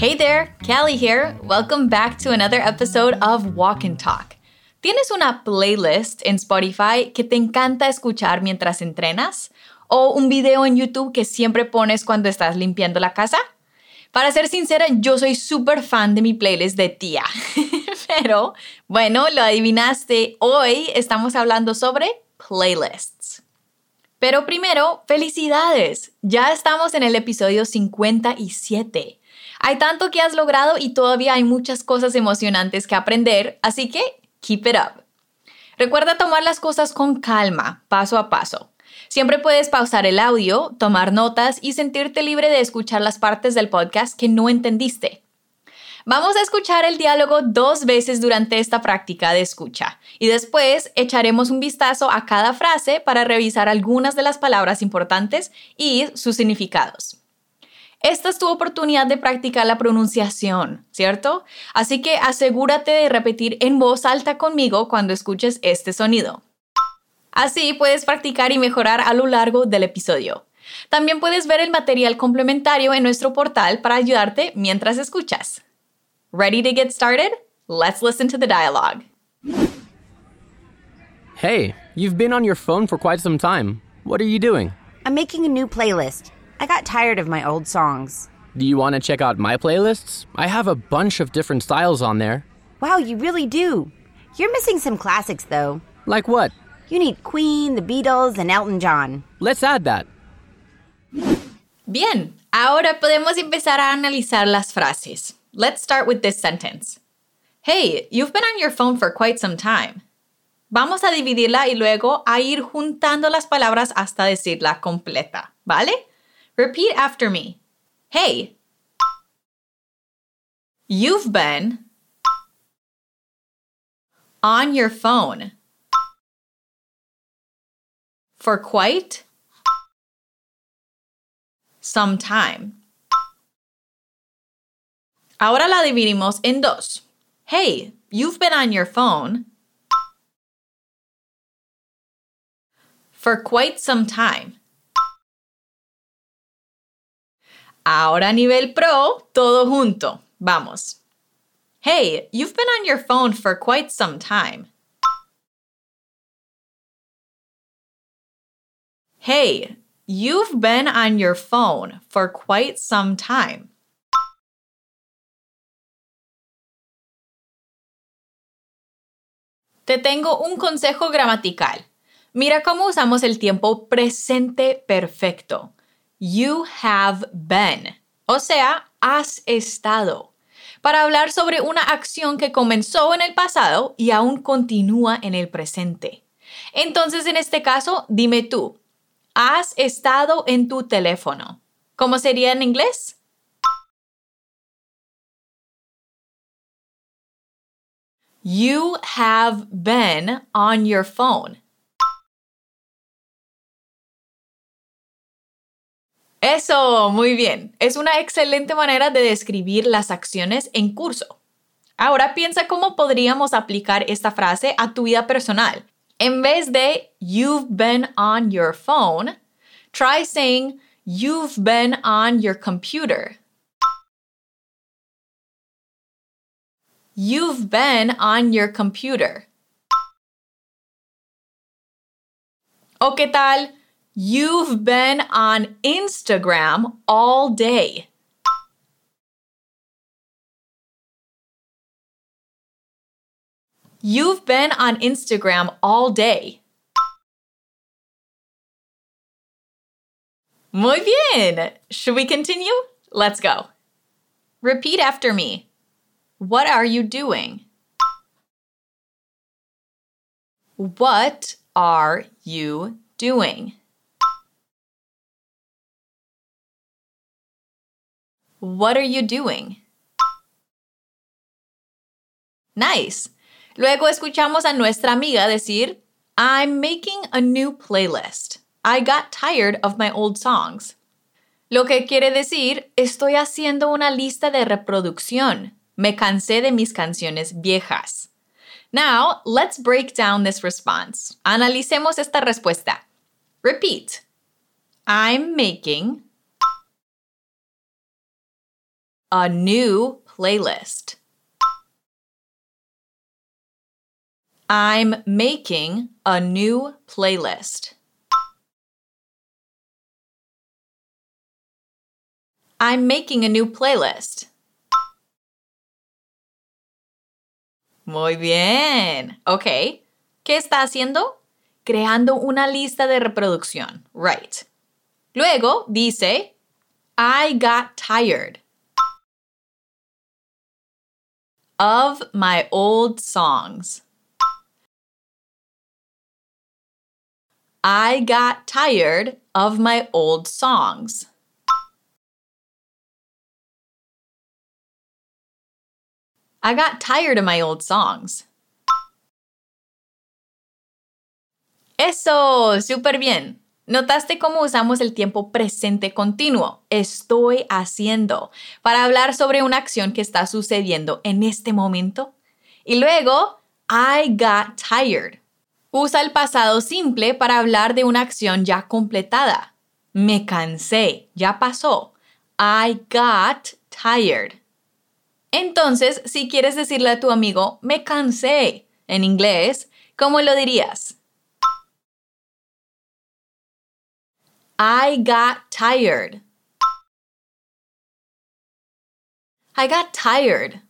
Hey there, Callie here. Welcome back to another episode of Walk and Talk. ¿Tienes una playlist en Spotify que te encanta escuchar mientras entrenas? ¿O un video en YouTube que siempre pones cuando estás limpiando la casa? Para ser sincera, yo soy súper fan de mi playlist de tía. Pero, bueno, lo adivinaste. Hoy estamos hablando sobre playlists. Pero primero, felicidades. Ya estamos en el episodio 57. Hay tanto que has logrado y todavía hay muchas cosas emocionantes que aprender, así que keep it up. Recuerda tomar las cosas con calma, paso a paso. Siempre puedes pausar el audio, tomar notas y sentirte libre de escuchar las partes del podcast que no entendiste. Vamos a escuchar el diálogo dos veces durante esta práctica de escucha y después echaremos un vistazo a cada frase para revisar algunas de las palabras importantes y sus significados. Esta es tu oportunidad de practicar la pronunciación, ¿cierto? Así que asegúrate de repetir en voz alta conmigo cuando escuches este sonido. Así puedes practicar y mejorar a lo largo del episodio. También puedes ver el material complementario en nuestro portal para ayudarte mientras escuchas. Ready to get started? Let's listen to the dialogue. Hey, you've been on your phone for quite some time. What are you doing? I'm making a new playlist. I got tired of my old songs. Do you want to check out my playlists? I have a bunch of different styles on there. Wow, you really do. You're missing some classics, though. Like what? You need Queen, the Beatles, and Elton John. Let's add that. Bien, ahora podemos empezar a analizar las frases. Let's start with this sentence. Hey, you've been on your phone for quite some time. Vamos a dividirla y luego a ir juntando las palabras hasta decirla completa, ¿vale? Repeat after me. Hey, you've been on your phone for quite some time. Ahora la dividimos en dos. Hey, you've been on your phone for quite some time. Ahora a nivel pro, todo junto. Vamos. Hey, you've been on your phone for quite some time. Hey, you've been on your phone for quite some time. Te tengo un consejo gramatical. Mira cómo usamos el tiempo presente perfecto. You have been, o sea, has estado, para hablar sobre una acción que comenzó en el pasado y aún continúa en el presente. Entonces, en este caso, dime tú, ¿has estado en tu teléfono? ¿Cómo sería en inglés? You have been on your phone. Eso, muy bien. Es una excelente manera de describir las acciones en curso. Ahora piensa cómo podríamos aplicar esta frase a tu vida personal. En vez de you've been on your phone, try saying you've been on your computer. You've been on your computer. ¿O qué tal? You've been on Instagram all day. You've been on Instagram all day. Muy bien. Should we continue? Let's go. Repeat after me. What are you doing? What are you doing? What are you doing? Nice. Luego escuchamos a nuestra amiga decir, I'm making a new playlist. I got tired of my old songs. Lo que quiere decir, estoy haciendo una lista de reproducción. Me cansé de mis canciones viejas. Now, let's break down this response. Analicemos esta respuesta. Repeat. I'm making a new playlist. I'm making a new playlist. I'm making a new playlist. Muy bien. Ok. ¿Qué está haciendo? Creando una lista de reproducción. Right. Luego dice, I got tired of my old songs. I got tired of my old songs. I got tired of my old songs. Eso, súper bien. ¿Notaste cómo usamos el tiempo presente continuo? Estoy haciendo para hablar sobre una acción que está sucediendo en este momento. Y luego, I got tired. Usa el pasado simple para hablar de una acción ya completada. Me cansé, ya pasó. I got tired. Entonces, si quieres decirle a tu amigo, me cansé, en inglés, ¿cómo lo dirías? I got tired. I got tired.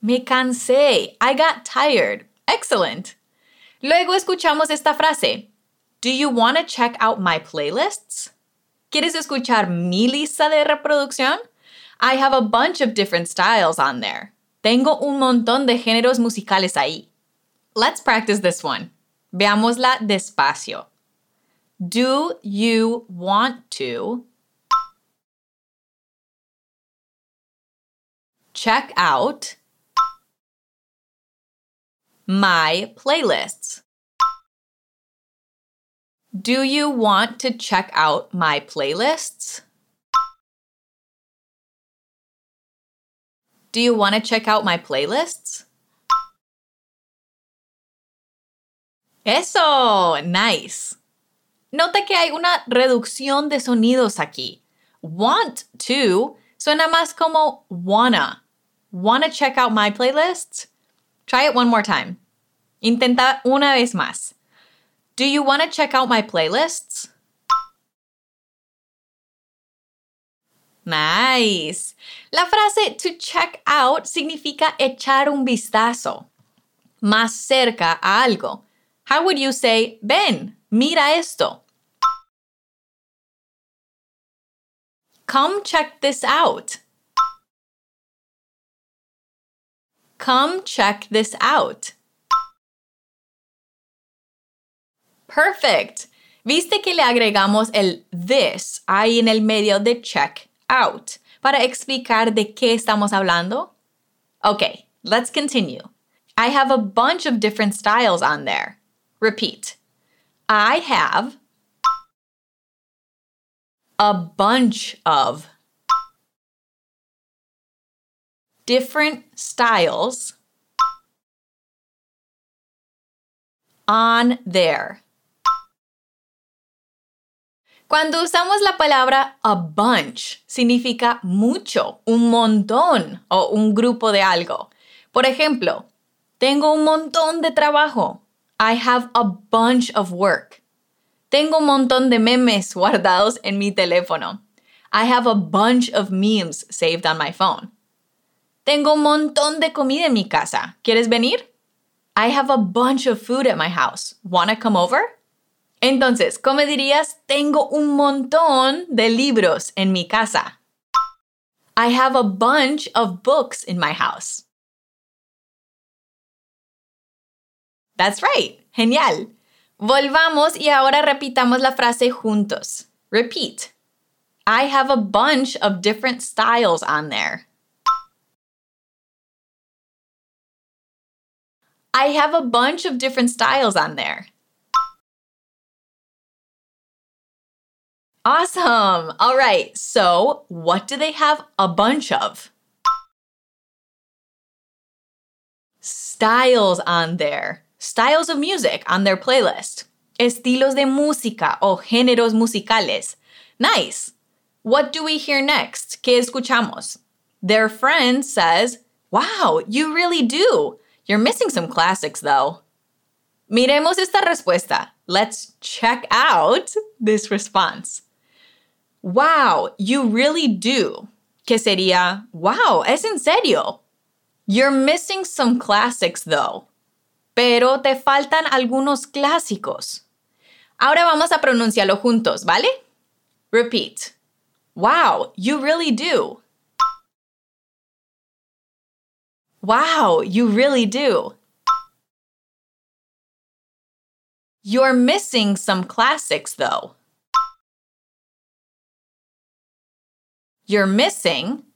Me cansé. I got tired. Excellent. Luego escuchamos esta frase. Do you want to check out my playlists? ¿Quieres escuchar mi lista de reproducción? I have a bunch of different styles on there. Tengo un montón de géneros musicales ahí. Let's practice this one. Veámosla despacio. Do you want to check out my playlists? Do you want to check out my playlists? Do you want to check out my playlists? Eso, nice. Nota que hay una reducción de sonidos aquí. Want to suena más como wanna. Wanna check out my playlists? Try it one more time. Intenta una vez más. Do you want to check out my playlists? Nice. La frase to check out significa echar un vistazo, más cerca a algo. How would you say, ven, mira esto? Come check this out. Come check this out. Perfect. ¿Viste que le agregamos el this ahí en el medio de check out para explicar de qué estamos hablando? Okay, let's continue. I have a bunch of different styles on there. Repeat. I have a bunch of different styles on there. Cuando usamos la palabra a bunch, significa mucho, un montón o un grupo de algo. Por ejemplo, tengo un montón de trabajo. I have a bunch of work. Tengo un montón de memes guardados en mi teléfono. I have a bunch of memes saved on my phone. Tengo un montón de comida en mi casa. ¿Quieres venir? I have a bunch of food at my house. Wanna come over? Entonces, ¿cómo dirías? Tengo un montón de libros en mi casa. I have a bunch of books in my house. That's right. Genial. Volvamos y ahora repitamos la frase juntos. Repeat. I have a bunch of different styles on there. I have a bunch of different styles on there. Awesome. All right. So, what do they have a bunch of? Styles on there. Styles of music on their playlist. Estilos de música o géneros musicales. Nice. What do we hear next? ¿Qué escuchamos? Their friend says, Wow, you really do. You're missing some classics though. Miremos esta respuesta. Let's check out this response. Wow, you really do. Que sería, wow, es en serio. You're missing some classics though. Pero te faltan algunos clásicos. Ahora vamos a pronunciarlo juntos, ¿vale? Repeat. Wow, you really do. Wow, you really do. You're missing some classics, though. You're missing.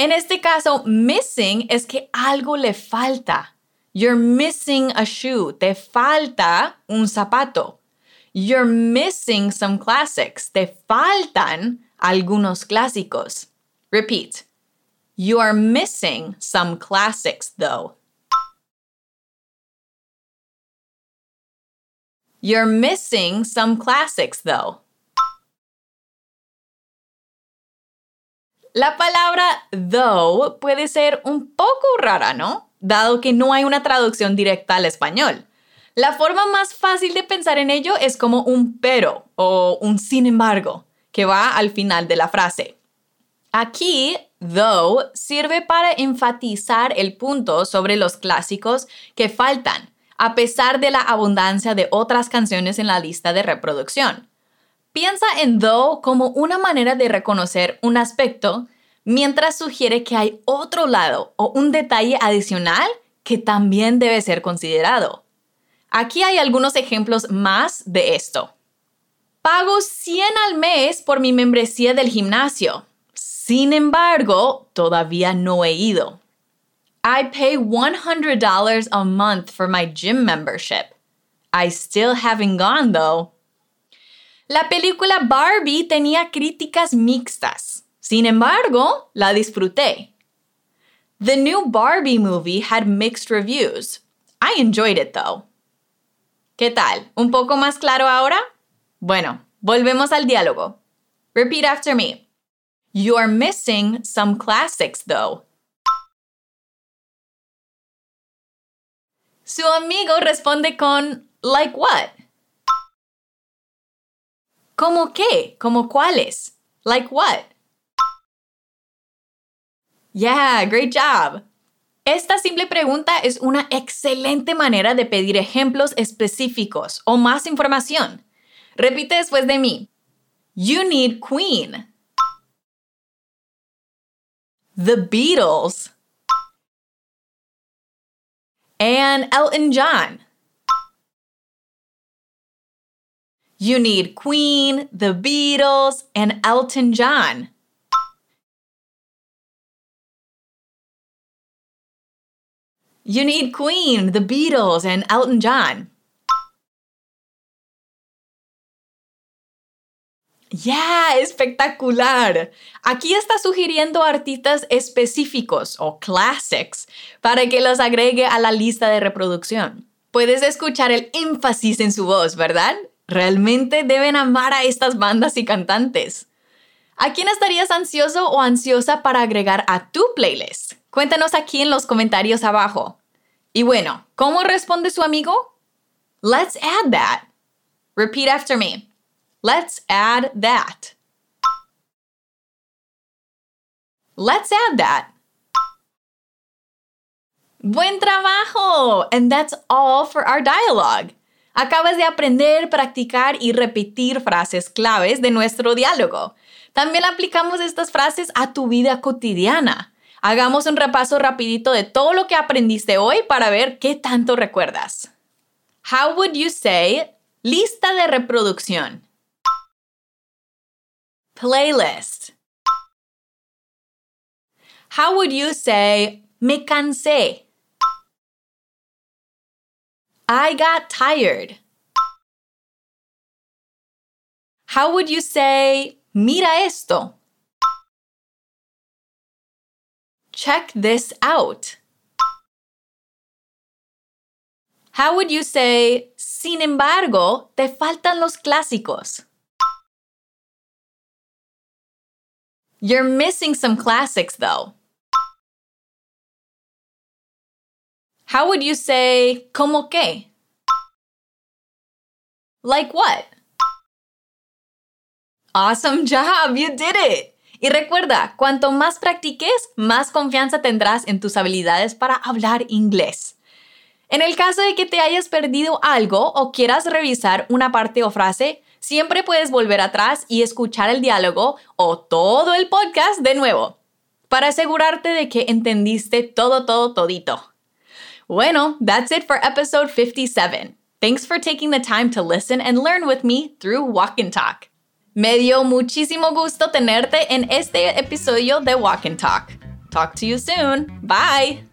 En este caso, missing es que algo le falta. You're missing a shoe. Te falta un zapato. You're missing some classics. Te faltan algunos clásicos. Repeat. You are missing some classics, though. You're missing some classics, though. La palabra though puede ser un poco rara, ¿no? Dado que no hay una traducción directa al español. La forma más fácil de pensar en ello es como un pero o un sin embargo, que va al final de la frase. Aquí, though, sirve para enfatizar el punto sobre los clásicos que faltan, a pesar de la abundancia de otras canciones en la lista de reproducción. Piensa en though como una manera de reconocer un aspecto, mientras sugiere que hay otro lado o un detalle adicional que también debe ser considerado. Aquí hay algunos ejemplos más de esto. Pago 100 al mes por mi membresía del gimnasio. Sin embargo, todavía no he ido. I pay $100 a month for my gym membership. I still haven't gone though. La película Barbie tenía críticas mixtas. Sin embargo, la disfruté. The new Barbie movie had mixed reviews. I enjoyed it though. ¿Qué tal? ¿Un poco más claro ahora? Bueno, volvemos al diálogo. Repeat after me. You're missing some classics though. Su amigo responde con like what? ¿Cómo qué? ¿Cómo cuáles? Like what? Yeah, great job. Esta simple pregunta es una excelente manera de pedir ejemplos específicos o más información. Repite después de mí. You need Queen. The Beatles. And Elton John. You need Queen, The Beatles, and Elton John. You need Queen, The Beatles, and Elton John. ¡Ya! ¡Espectacular! Aquí está sugiriendo artistas específicos o classics para que los agregue a la lista de reproducción. Puedes escuchar el énfasis en su voz, ¿verdad? Realmente deben amar a estas bandas y cantantes. ¿A quién estarías ansioso o ansiosa para agregar a tu playlist? Cuéntanos aquí en los comentarios abajo. Y bueno, ¿cómo responde su amigo? Let's add that. Repeat after me. Let's add that. Let's add that. Buen trabajo! And that's all for our dialogue. Acabas de aprender, practicar y repetir frases claves de nuestro diálogo. También aplicamos estas frases a tu vida cotidiana. Hagamos un repaso rapidito de todo lo que aprendiste hoy para ver qué tanto recuerdas. How would you say lista de reproducción? Playlist. How would you say me cansé? I got tired. How would you say, mira esto? Check this out. How would you say, sin embargo, te faltan los clásicos? You're missing some classics though. How would you say como que? Like what? Awesome job, you did it. Y recuerda, cuanto más practiques, más confianza tendrás en tus habilidades para hablar inglés. En el caso de que te hayas perdido algo o quieras revisar una parte o frase, siempre puedes volver atrás y escuchar el diálogo o todo el podcast de nuevo, para asegurarte de que entendiste todo, todo, todito. Bueno, that's it for episode 57. Thanks for taking the time to listen and learn with me through Walk and Talk. Me dio muchísimo gusto tenerte en este episodio de Walk and Talk. Talk to you soon. Bye.